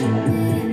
me.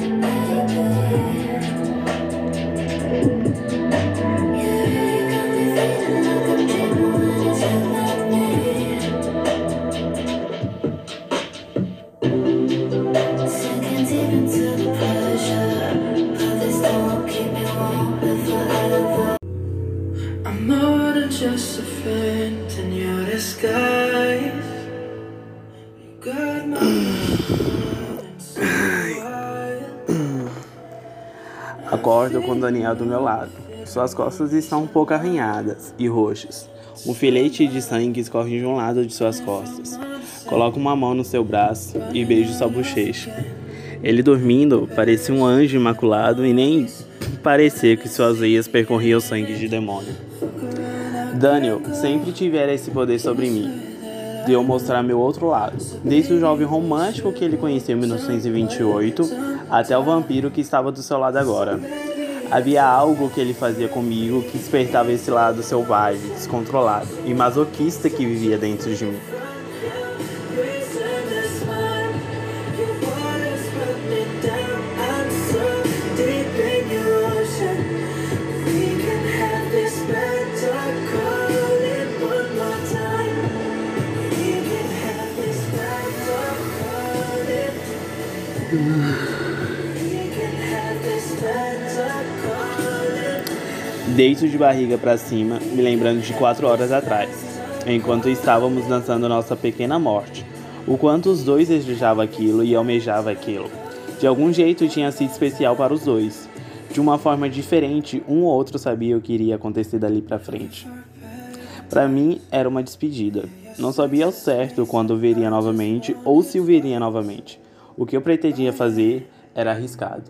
Acordo com Daniel do meu lado. Suas costas estão um pouco arranhadas e roxas. Um filete de sangue escorre de um lado de suas costas. Coloco uma mão no seu braço e beijo sua bochecha. Ele dormindo parecia um anjo imaculado e nem parecia que suas veias percorriam sangue de demônio. Daniel sempre tivera esse poder sobre mim, de eu mostrar meu outro lado, desde o jovem romântico que ele conheceu em 1928 até o vampiro que estava do seu lado agora. Havia algo que ele fazia comigo que despertava esse lado selvagem, descontrolado e masoquista que vivia dentro de mim. Deito de barriga para cima, me lembrando de quatro horas atrás, enquanto estávamos dançando nossa pequena morte. O quanto os dois desejavam aquilo e almejavam aquilo. De algum jeito tinha sido especial para os dois. De uma forma diferente, um ou outro sabia o que iria acontecer dali para frente. Para mim era uma despedida. Não sabia ao certo quando veria novamente ou se o veria novamente. O que eu pretendia fazer era arriscado.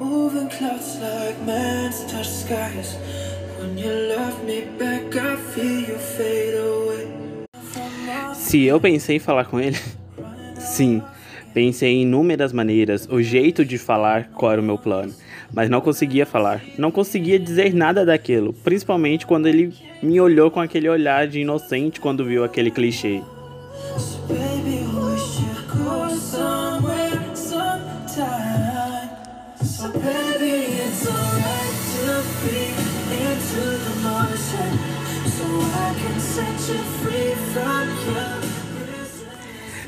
Moving clouds like man's touch skies. When you love me back, I feel you fade away. Se eu pensei em falar com ele, sim, pensei em inúmeras maneiras, o jeito de falar qual era o meu plano, mas não conseguia falar, não conseguia dizer nada daquilo, principalmente quando ele me olhou com aquele olhar de inocente quando viu aquele clichê.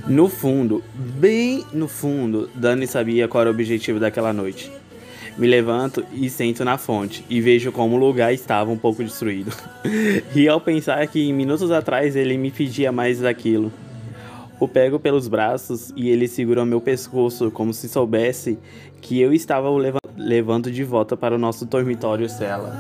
No fundo, bem no fundo, Dani sabia qual era o objetivo daquela noite. Me levanto e sento na fonte e vejo como o lugar estava um pouco destruído. e ao pensar que minutos atrás ele me pedia mais daquilo. O pego pelos braços e ele segura meu pescoço como se soubesse que eu estava o leva- levando de volta para o nosso dormitório cela.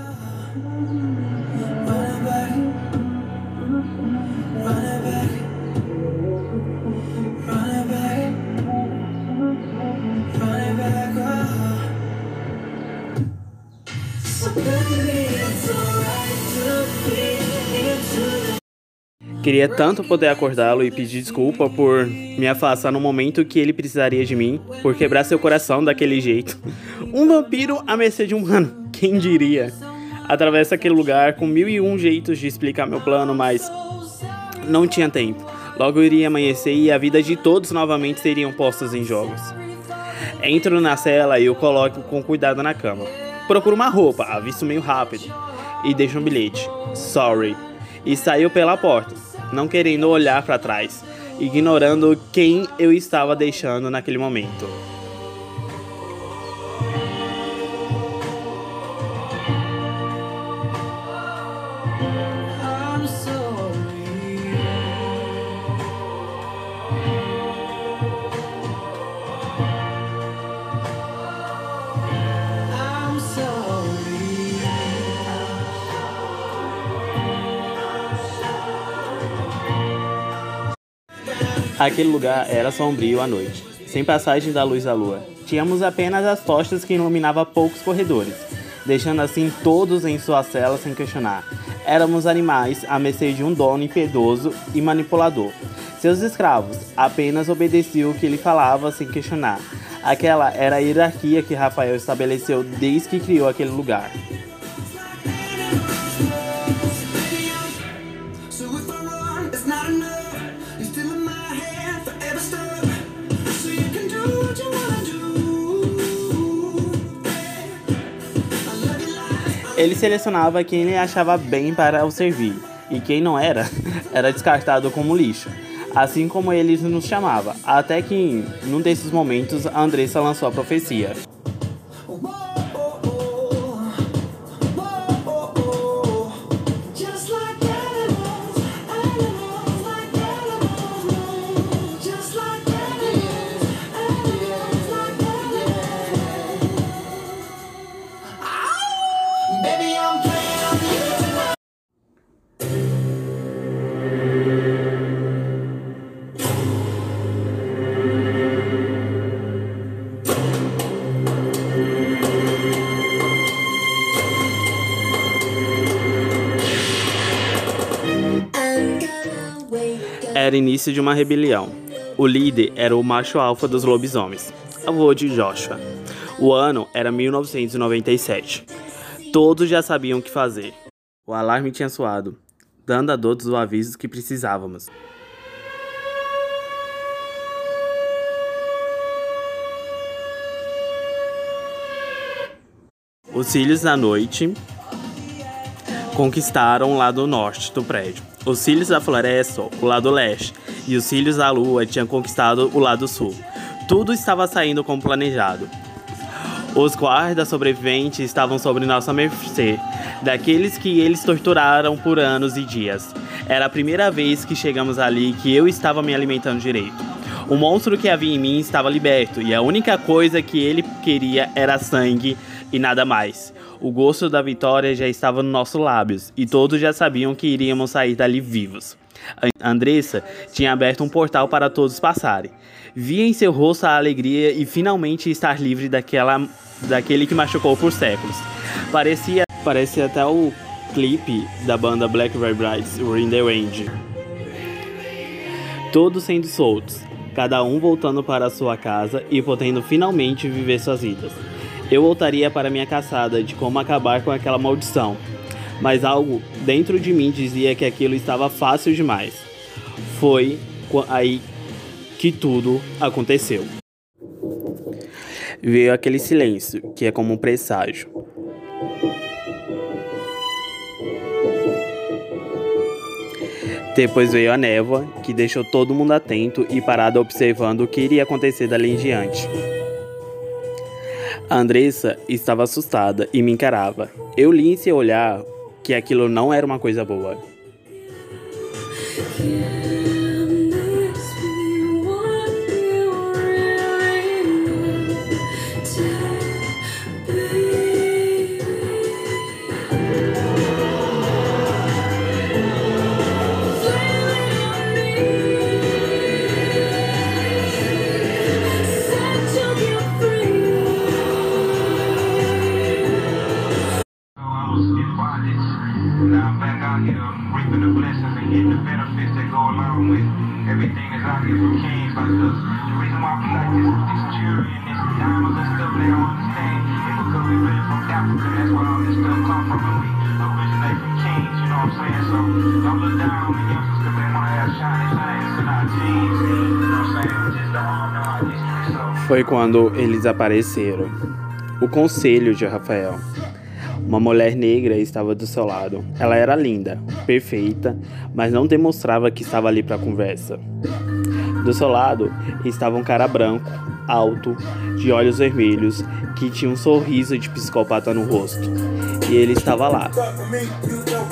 Queria tanto poder acordá-lo e pedir desculpa por me afastar no momento que ele precisaria de mim, por quebrar seu coração daquele jeito. Um vampiro à mercê de um humano, quem diria? Atravessa aquele lugar com mil e um jeitos de explicar meu plano, mas não tinha tempo. Logo iria amanhecer e a vida de todos novamente seriam postas em jogos. Entro na cela e o coloco com cuidado na cama. Procuro uma roupa, avisto meio rápido, e deixo um bilhete. Sorry. E saiu pela porta, não querendo olhar para trás, ignorando quem eu estava deixando naquele momento. Aquele lugar era sombrio à noite, sem passagem da luz da lua. Tínhamos apenas as tochas que iluminavam poucos corredores, deixando assim todos em sua cela sem questionar. Éramos animais à mercê de um dono impiedoso e manipulador. Seus escravos apenas obedeciam o que ele falava sem questionar. Aquela era a hierarquia que Rafael estabeleceu desde que criou aquele lugar. Ele selecionava quem ele achava bem para o servir, e quem não era, era descartado como lixo. Assim como ele nos chamava, até que, num desses momentos, Andressa lançou a profecia. Era início de uma rebelião. O líder era o macho alfa dos lobisomens, avô de Joshua. O ano era 1997. Todos já sabiam o que fazer. O alarme tinha soado, dando a todos o aviso que precisávamos. Os cílios da noite conquistaram o lado norte do prédio. Os cílios da floresta, o lado leste, e os cílios da lua tinham conquistado o lado sul. Tudo estava saindo como planejado. Os guardas sobreviventes estavam sobre nossa mercê, daqueles que eles torturaram por anos e dias. Era a primeira vez que chegamos ali que eu estava me alimentando direito. O monstro que havia em mim estava liberto e a única coisa que ele queria era sangue e nada mais. O gosto da vitória já estava nos nossos lábios e todos já sabiam que iríamos sair dali vivos. A Andressa tinha aberto um portal para todos passarem. Via em seu rosto a alegria e finalmente estar livre daquela, daquele que machucou por séculos. Parecia, parecia até o clipe da banda Black Vibrites, o In The Range. Todos sendo soltos, cada um voltando para sua casa e podendo finalmente viver suas vidas. Eu voltaria para minha caçada de como acabar com aquela maldição, mas algo dentro de mim dizia que aquilo estava fácil demais. Foi aí que tudo aconteceu. Veio aquele silêncio, que é como um presságio. Depois veio a névoa, que deixou todo mundo atento e parado observando o que iria acontecer dali em diante. A Andressa estava assustada e me encarava. Eu li em seu olhar que aquilo não era uma coisa boa. Foi quando eles apareceram. O conselho de Rafael. Uma mulher negra estava do seu lado. Ela era linda, perfeita, mas não demonstrava que estava ali para conversa. Do seu lado estava um cara branco, alto, de olhos vermelhos, que tinha um sorriso de psicopata no rosto. E ele estava lá,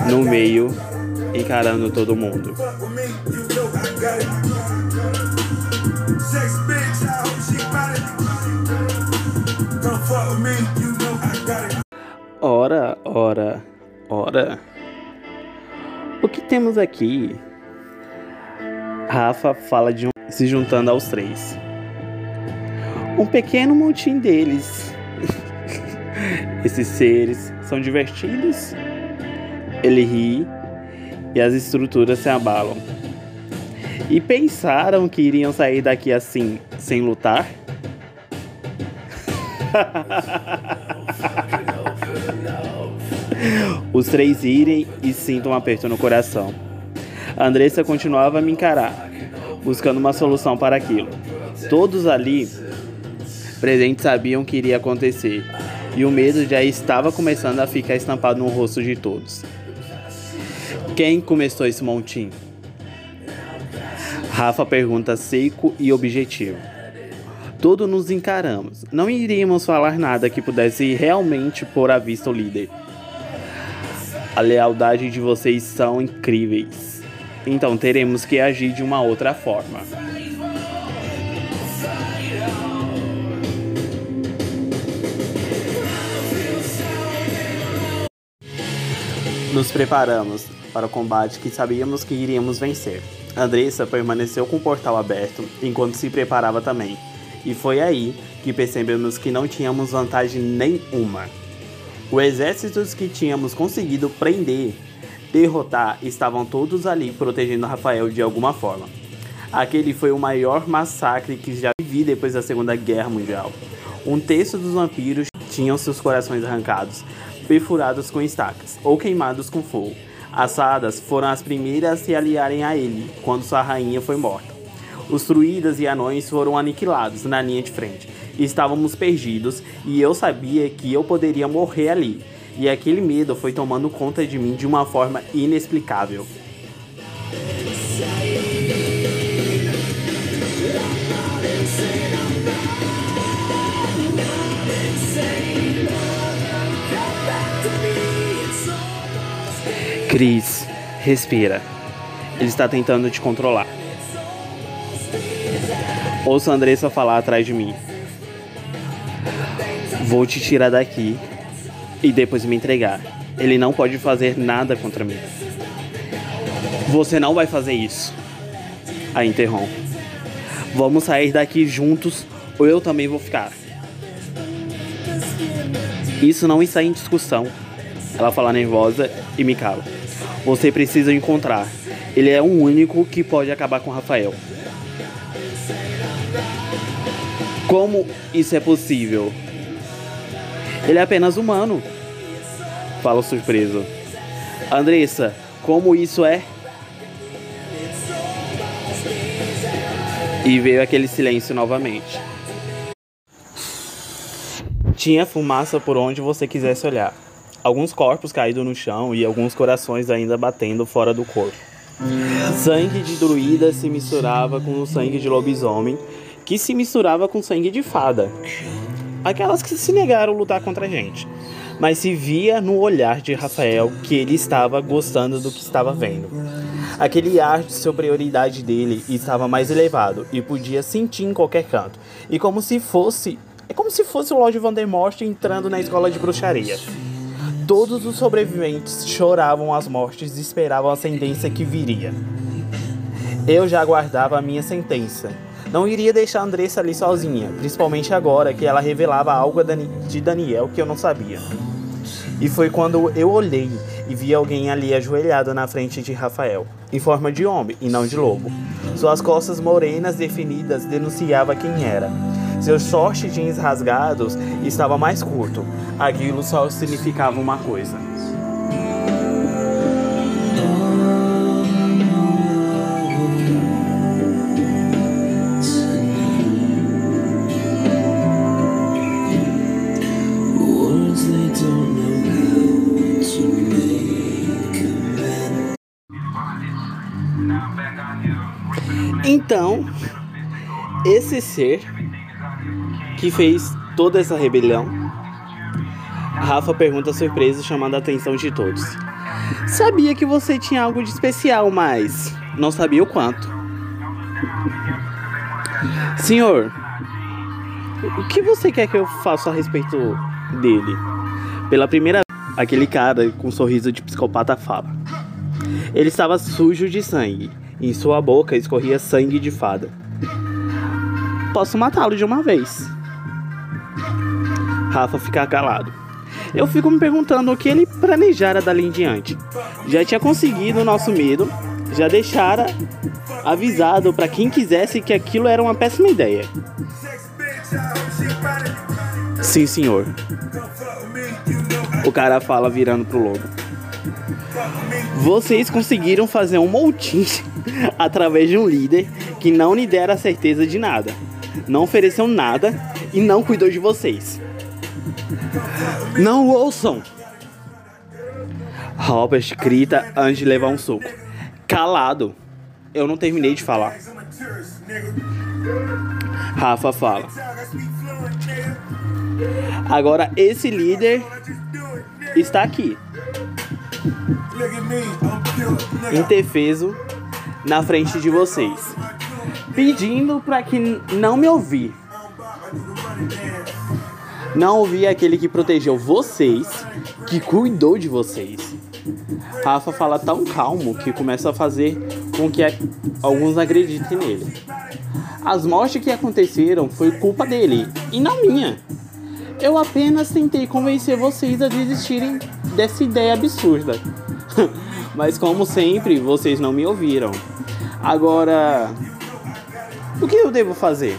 no meio, encarando todo mundo. Ora, ora, ora. O que temos aqui? Rafa fala de um se juntando aos três. Um pequeno montinho deles. Esses seres são divertidos. Ele ri e as estruturas se abalam. E pensaram que iriam sair daqui assim, sem lutar? Os três irem e sintam um aperto no coração. Andressa continuava a me encarar, buscando uma solução para aquilo. Todos ali presentes sabiam o que iria acontecer. e o medo já estava começando a ficar estampado no rosto de todos. Quem começou esse montinho? Rafa pergunta seco e objetivo. Todos nos encaramos. Não iríamos falar nada que pudesse realmente pôr à vista o líder. A lealdade de vocês são incríveis. Então teremos que agir de uma outra forma. Nos preparamos para o combate que sabíamos que iríamos vencer. Andressa permaneceu com o portal aberto enquanto se preparava também. E foi aí que percebemos que não tínhamos vantagem nenhuma. Os exércitos que tínhamos conseguido prender, derrotar, estavam todos ali protegendo Rafael de alguma forma. Aquele foi o maior massacre que já vivi depois da Segunda Guerra Mundial. Um terço dos vampiros tinham seus corações arrancados, perfurados com estacas ou queimados com fogo. As fadas foram as primeiras a se aliarem a ele quando sua rainha foi morta. Os druidas e anões foram aniquilados na linha de frente. Estávamos perdidos e eu sabia que eu poderia morrer ali. E aquele medo foi tomando conta de mim de uma forma inexplicável. Cris, respira. Ele está tentando te controlar. Ouço a Andressa falar atrás de mim. Vou te tirar daqui e depois me entregar. Ele não pode fazer nada contra mim. Você não vai fazer isso. A interrompe. Vamos sair daqui juntos ou eu também vou ficar. Isso não está em discussão. Ela fala nervosa e me cala. Você precisa encontrar. Ele é o único que pode acabar com Rafael. Como isso é possível? Ele é apenas humano. Fala surpreso. Andressa, como isso é? E veio aquele silêncio novamente. Tinha fumaça por onde você quisesse olhar. Alguns corpos caídos no chão e alguns corações ainda batendo fora do corpo. Sangue de druida se misturava com o sangue de lobisomem, que se misturava com sangue de fada. Aquelas que se negaram a lutar contra a gente. Mas se via no olhar de Rafael que ele estava gostando do que estava vendo. Aquele ar de superioridade dele estava mais elevado e podia sentir em qualquer canto. E como se fosse. É como se fosse o Lord Vandermort entrando na escola de bruxaria. Todos os sobreviventes choravam as mortes e esperavam a sentença que viria. Eu já aguardava a minha sentença. Não iria deixar Andressa ali sozinha, principalmente agora que ela revelava algo de Daniel que eu não sabia. E foi quando eu olhei e vi alguém ali ajoelhado na frente de Rafael, em forma de homem e não de lobo. Suas costas morenas definidas denunciava quem era. Seus short jeans rasgados estava mais curto. Aquilo só significava uma coisa. Então, esse ser que fez toda essa rebelião, Rafa pergunta surpresa, chamando a atenção de todos. Sabia que você tinha algo de especial, mas não sabia o quanto. Senhor, o que você quer que eu faça a respeito dele? Pela primeira vez, aquele cara com um sorriso de psicopata fala. Ele estava sujo de sangue. Em sua boca escorria sangue de fada. Posso matá-lo de uma vez. Rafa fica calado. Eu fico me perguntando o que ele planejara dali em diante. Já tinha conseguido o nosso medo, já deixara avisado para quem quisesse que aquilo era uma péssima ideia. Sim, senhor. O cara fala virando pro lobo. Vocês conseguiram fazer um montinho através de um líder que não lhe dera certeza de nada, não ofereceu nada e não cuidou de vocês. Não ouçam! Robert grita antes de levar um soco. Calado! Eu não terminei de falar. Rafa fala. Agora esse líder está aqui, indefeso, na frente de vocês, pedindo para que não me ouvir. I'm Bob, I do the running dance. Não ouvir aquele que protegeu vocês, que cuidou de vocês. Rafa fala tão calmo que começa a fazer com que alguns acreditem nele. As mortes que aconteceram foi culpa dele e não minha. Eu apenas tentei convencer vocês a desistirem dessa ideia absurda. Mas como sempre, vocês não me ouviram. Agora, o que eu devo fazer?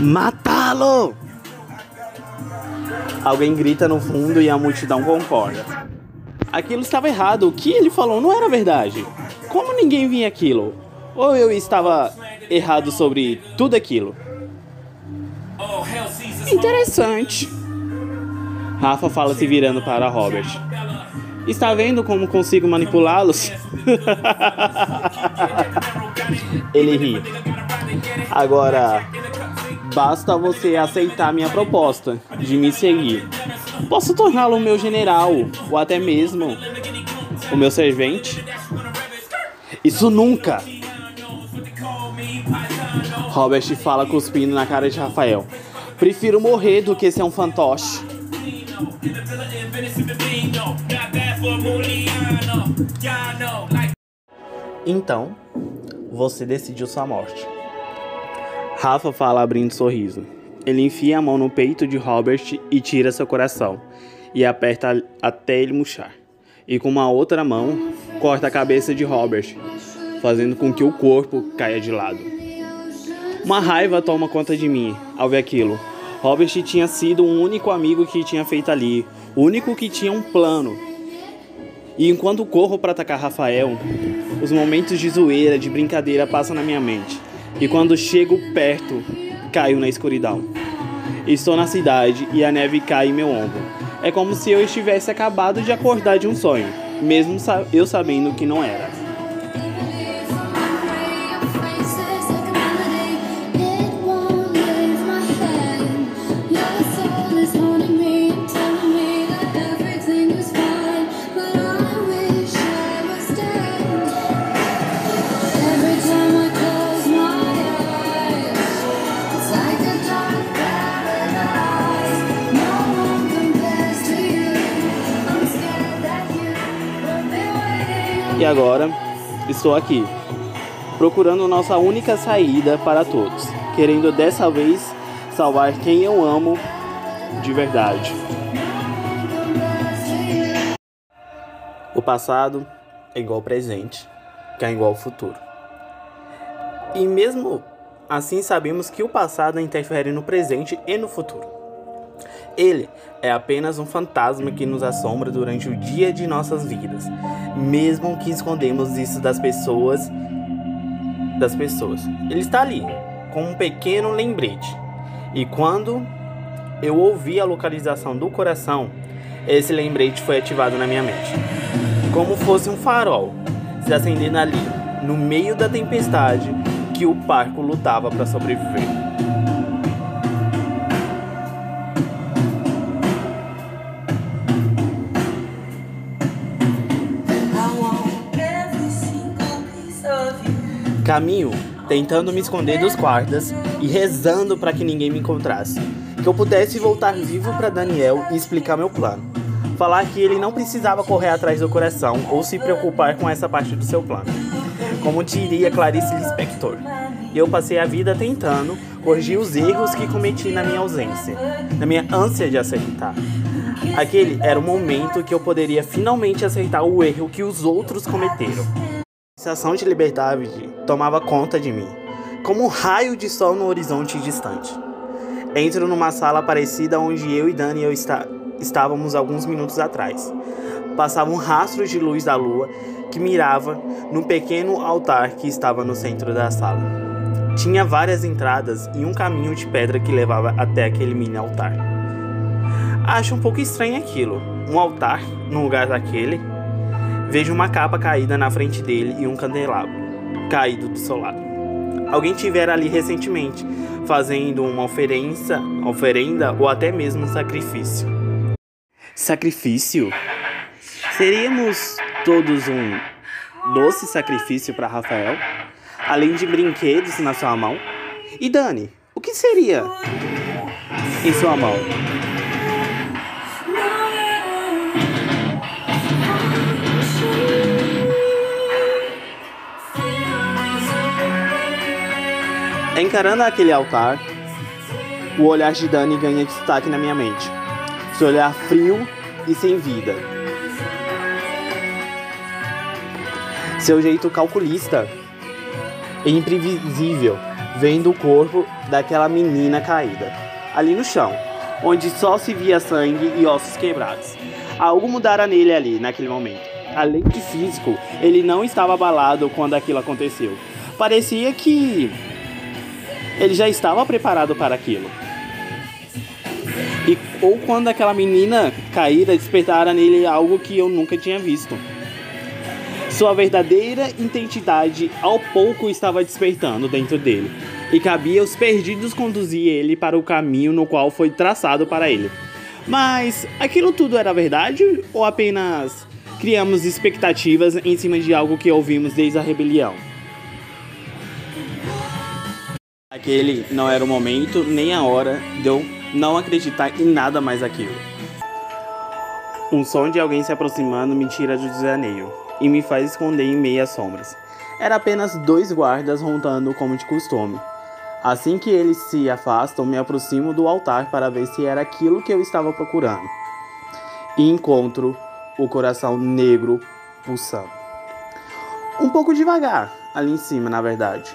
Matá-lo! Alguém grita no fundo e a multidão concorda. Aquilo estava errado. O que ele falou não era verdade. Como ninguém via aquilo? Ou eu estava errado sobre tudo aquilo? Interessante. Rafa fala se virando para Robert. Está vendo como consigo manipulá-los? Ele ri. Agora, basta você aceitar minha proposta de me seguir. Posso torná-lo meu general, ou até mesmo o meu servente. Isso nunca! Robert fala cuspindo na cara de Rafael. Prefiro morrer do que ser um fantoche. Então, você decidiu sua morte. Rafa fala abrindo um sorriso. Ele enfia a mão no peito de Robert e tira seu coração e aperta até ele murchar. E com uma outra mão, corta a cabeça de Robert, fazendo com que o corpo caia de lado. Uma raiva toma conta de mim ao ver aquilo. Robert tinha sido o único amigo que tinha feito ali, o único que tinha um plano. E enquanto corro para atacar Rafael, os momentos de zoeira, de brincadeira passam na minha mente. E quando chego perto, caio na escuridão. Estou na cidade e a neve cai em meu ombro. É como se eu estivesse acabado de acordar de um sonho, mesmo eu sabendo que não era. Agora, estou aqui, procurando nossa única saída para todos, querendo dessa vez salvar quem eu amo de verdade. O passado é igual ao presente, que é igual ao futuro. E mesmo assim sabemos que o passado interfere no presente e no futuro. Ele é apenas um fantasma que nos assombra durante o dia de nossas vidas, mesmo que escondemos isso das pessoas, das pessoas. Ele está ali, com um pequeno lembrete. E quando eu ouvi a localização do coração, esse lembrete foi ativado na minha mente, como fosse um farol se acendendo ali, no meio da tempestade que o parco lutava para sobreviver. Caminho tentando me esconder dos guardas e rezando para que ninguém me encontrasse. Que eu pudesse voltar vivo para Daniel e explicar meu plano. Falar que ele não precisava correr atrás do coração ou se preocupar com essa parte do seu plano. Como diria Clarice Lispector. Eu passei a vida tentando corrigir os erros que cometi na minha ausência, na minha ânsia de acertar. Aquele era o momento que eu poderia finalmente aceitar o erro que os outros cometeram. A sensação de liberdade tomava conta de mim, como um raio de sol no horizonte distante. Entro numa sala parecida onde eu e Daniel está, estávamos alguns minutos atrás. passava um rastro de luz da lua que mirava no pequeno altar que estava no centro da sala. Tinha várias entradas e um caminho de pedra que levava até aquele mini altar. Acho um pouco estranho aquilo. Um altar no lugar daquele. Vejo uma capa caída na frente dele e um candelabro caído do seu lado. Alguém tivera ali recentemente, fazendo uma oferença, oferenda ou até mesmo um sacrifício. Sacrifício? Seríamos todos um doce sacrifício para Rafael, além de brinquedos na sua mão? E Dani, o que seria em sua mão? Encarando aquele altar, o olhar de Dani ganha destaque na minha mente. Seu olhar frio e sem vida. Seu jeito calculista e imprevisível, vendo o corpo daquela menina caída, ali no chão, onde só se via sangue e ossos quebrados. Algo mudara nele ali, naquele momento. Além de físico, ele não estava abalado quando aquilo aconteceu. Parecia que ele já estava preparado para aquilo. E, ou quando aquela menina caída despertara nele algo que eu nunca tinha visto. Sua verdadeira identidade ao pouco estava despertando dentro dele, e cabia aos perdidos conduzir ele para o caminho no qual foi traçado para ele. Mas aquilo tudo era verdade ou apenas criamos expectativas em cima de algo que ouvimos desde a rebelião? Aquele não era o momento nem a hora de eu não acreditar em nada mais aquilo. Um som de alguém se aproximando me tira do desaneio e me faz esconder em meias sombras. Era apenas dois guardas rondando como de costume. Assim que eles se afastam, me aproximo do altar para ver se era aquilo que eu estava procurando. E encontro o coração negro pulsando. Um pouco devagar, ali em cima, na verdade.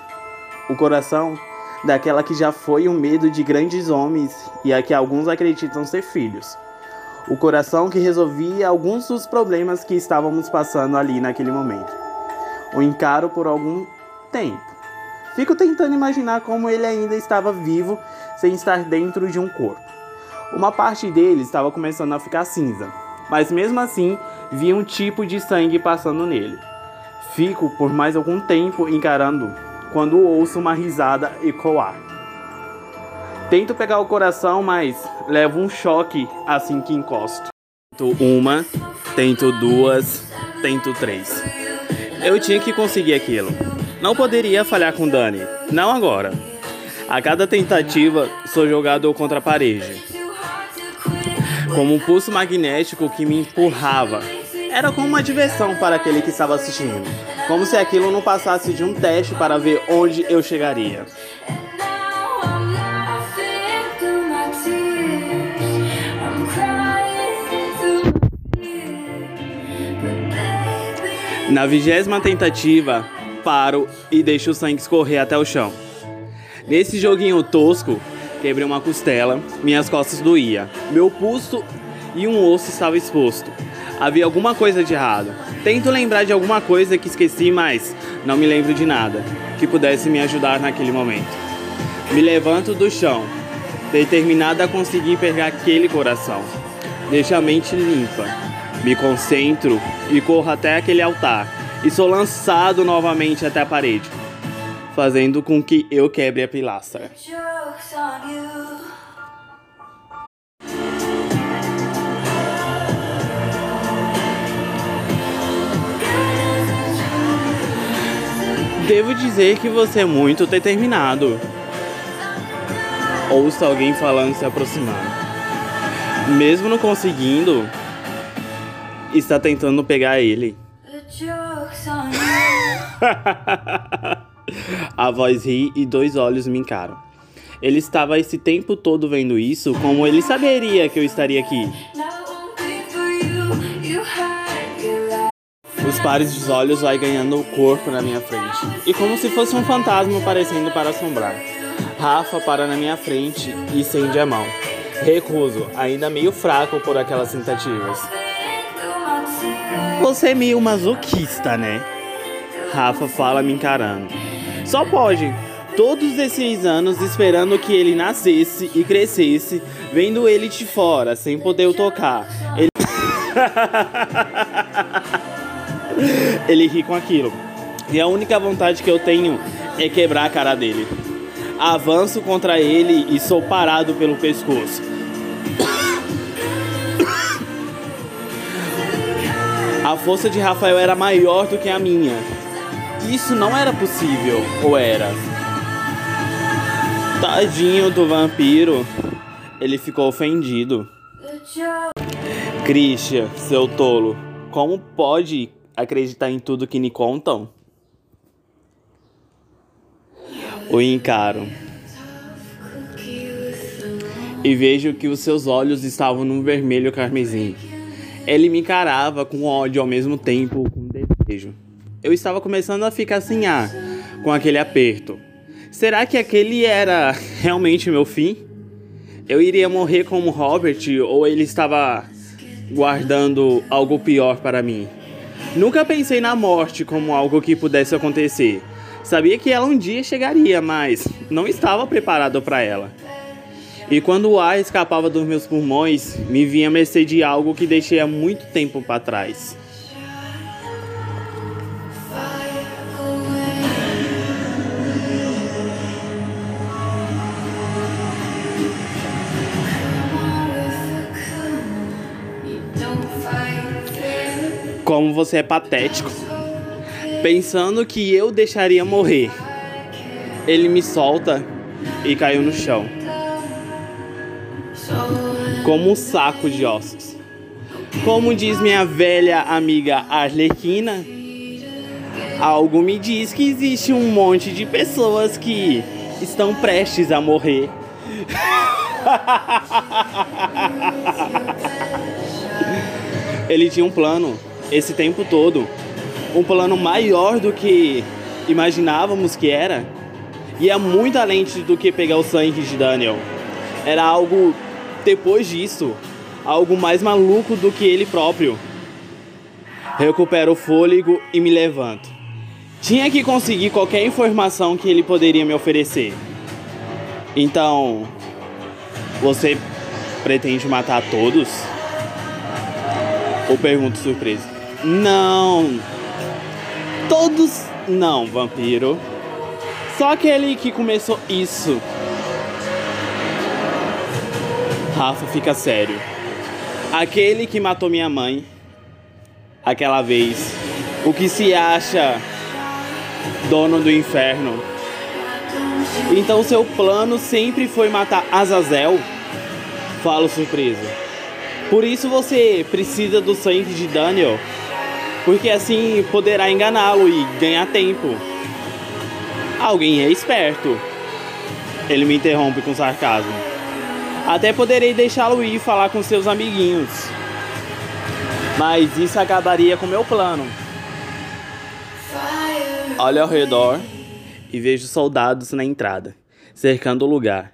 O coração daquela que já foi o medo de grandes homens e a que alguns acreditam ser filhos. O coração que resolvia alguns dos problemas que estávamos passando ali naquele momento. O encaro por algum tempo. Fico tentando imaginar como ele ainda estava vivo sem estar dentro de um corpo. Uma parte dele estava começando a ficar cinza, mas mesmo assim vi um tipo de sangue passando nele. Fico por mais algum tempo encarando quando ouço uma risada ecoar. Tento pegar o coração, mas levo um choque assim que encosto. Tento uma, tento duas, tento três. Eu tinha que conseguir aquilo. Não poderia falhar com Dani. Não agora. A cada tentativa, sou jogado contra a parede. Como um pulso magnético que me empurrava. Era como uma diversão para aquele que estava assistindo. Como se aquilo não passasse de um teste para ver onde eu chegaria. Na vigésima tentativa, paro e deixo o sangue escorrer até o chão. Nesse joguinho tosco, quebrei uma costela, minhas costas doía, meu pulso e um osso estava exposto. Havia alguma coisa de errado. Tento lembrar de alguma coisa que esqueci, mas não me lembro de nada que pudesse me ajudar naquele momento. Me levanto do chão, determinada a conseguir pegar aquele coração. Deixo a mente limpa. Me concentro e corro até aquele altar e sou lançado novamente até a parede, fazendo com que eu quebre a pilastra. Devo dizer que você é muito determinado. Ouço alguém falando se aproximando. Mesmo não conseguindo, está tentando pegar ele. A voz ri e dois olhos me encaram. Ele estava esse tempo todo vendo isso, como ele saberia que eu estaria aqui. Os pares dos olhos vai ganhando o corpo na minha frente. E como se fosse um fantasma aparecendo para assombrar. Rafa para na minha frente e estende a mão. Recuso, ainda meio fraco por aquelas tentativas. Você é meio masoquista, né? Rafa fala me encarando. Só pode. Todos esses anos esperando que ele nascesse e crescesse, vendo ele de fora, sem poder o tocar. Ele... ele ri com aquilo. E a única vontade que eu tenho é quebrar a cara dele. Avanço contra ele e sou parado pelo pescoço. A força de Rafael era maior do que a minha. Isso não era possível, ou era? Tadinho do vampiro. Ele ficou ofendido. Christian, seu tolo, como pode acreditar em tudo que me contam? O encaro. E vejo que os seus olhos estavam num vermelho carmesim. Ele me encarava com ódio ao mesmo tempo com desejo. Eu estava começando a ficar sem ar com aquele aperto. Será que aquele era realmente meu fim? Eu iria morrer como Robert ou ele estava guardando algo pior para mim? Nunca pensei na morte como algo que pudesse acontecer. Sabia que ela um dia chegaria, mas não estava preparado para ela. E quando o ar escapava dos meus pulmões, me vinha mercê de algo que deixei há muito tempo para trás. Como você é patético. Pensando que eu deixaria morrer. Ele me solta e caiu no chão. Como um saco de ossos. Como diz minha velha amiga Arlequina, algo me diz que existe um monte de pessoas que estão prestes a morrer. Ele tinha um plano esse tempo todo, um plano maior do que imaginávamos que era, e é muito além do que pegar o sangue de Daniel. Era algo depois disso, algo mais maluco do que ele próprio. Recupero o fôlego e me levanto. Tinha que conseguir qualquer informação que ele poderia me oferecer. Então, você pretende matar todos? Ou pergunto surpresa. Não. Todos não, vampiro. Só aquele que começou isso. Rafa fica sério. Aquele que matou minha mãe aquela vez. O que se acha dono do inferno. Então seu plano sempre foi matar Azazel? Falo surpresa. Por isso você precisa do sangue de Daniel, porque assim poderá enganá-lo e ganhar tempo. Alguém é esperto. Ele me interrompe com sarcasmo. Até poderei deixá-lo ir falar com seus amiguinhos. Mas isso acabaria com meu plano. Olho ao redor e vejo soldados na entrada, cercando o lugar.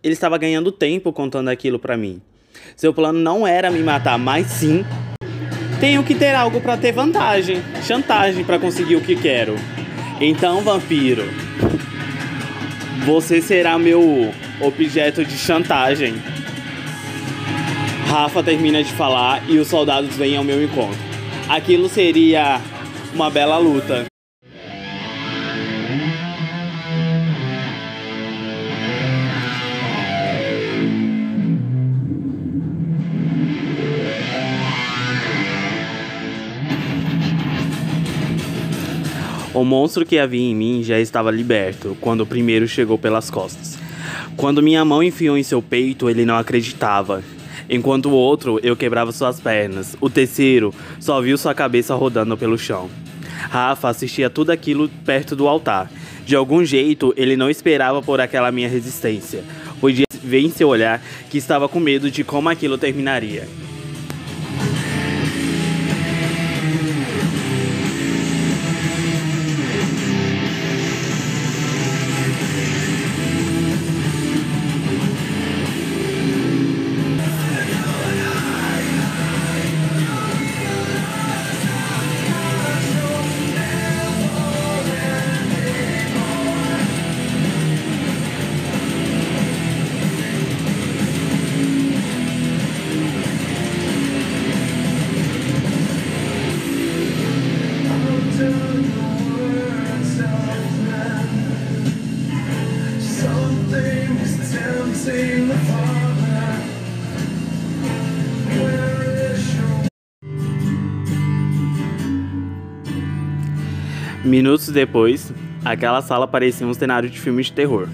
Ele estava ganhando tempo contando aquilo para mim. Seu plano não era me matar, mas sim tenho que ter algo para ter vantagem, chantagem para conseguir o que quero. Então, vampiro, você será meu objeto de chantagem. Rafa termina de falar e os soldados vêm ao meu encontro. Aquilo seria uma bela luta. O monstro que havia em mim já estava liberto quando o primeiro chegou pelas costas. Quando minha mão enfiou em seu peito, ele não acreditava. Enquanto o outro, eu quebrava suas pernas. O terceiro só viu sua cabeça rodando pelo chão. Rafa assistia tudo aquilo perto do altar. De algum jeito, ele não esperava por aquela minha resistência. Podia ver em seu olhar que estava com medo de como aquilo terminaria. Minutos depois, aquela sala parecia um cenário de filme de terror.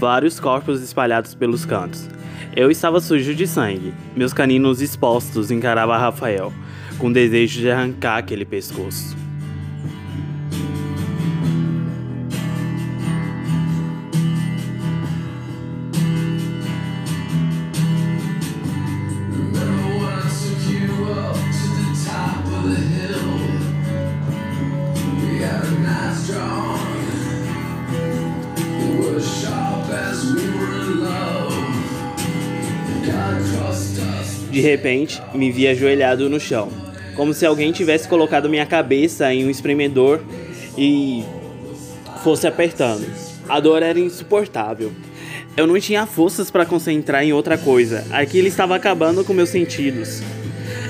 Vários corpos espalhados pelos cantos. Eu estava sujo de sangue. Meus caninos expostos encarava Rafael, com desejo de arrancar aquele pescoço. Repente, me vi ajoelhado no chão, como se alguém tivesse colocado minha cabeça em um espremedor e fosse apertando. A dor era insuportável. Eu não tinha forças para concentrar em outra coisa. Aquilo estava acabando com meus sentidos.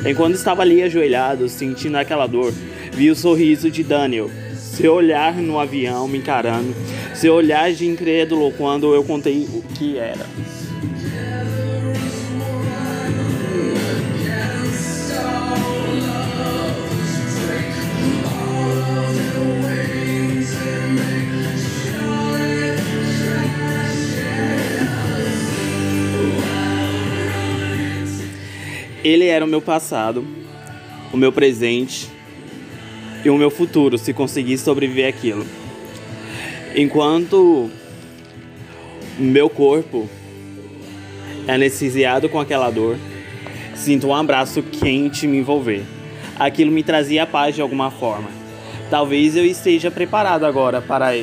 Enquanto estava ali ajoelhado, sentindo aquela dor, vi o sorriso de Daniel, seu olhar no avião me encarando, seu olhar de incrédulo quando eu contei o que era. Ele era o meu passado, o meu presente e o meu futuro se conseguisse sobreviver aquilo. Enquanto meu corpo é anestesiado com aquela dor, sinto um abraço quente me envolver. Aquilo me trazia paz de alguma forma. Talvez eu esteja preparado agora para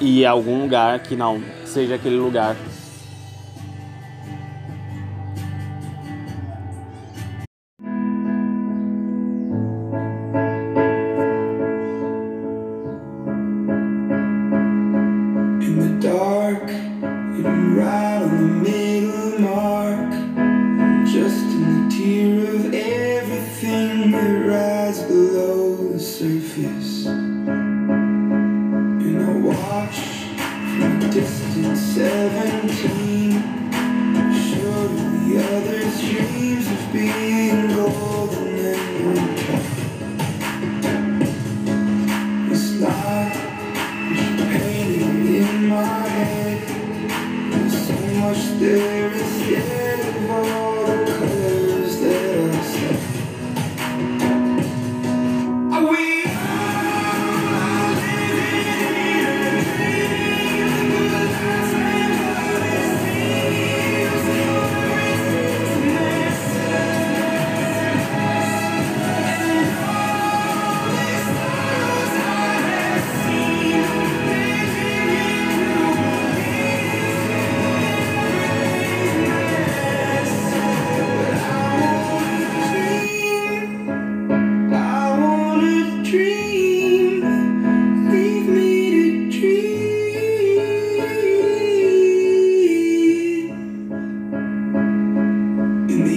ir a algum lugar que não seja aquele lugar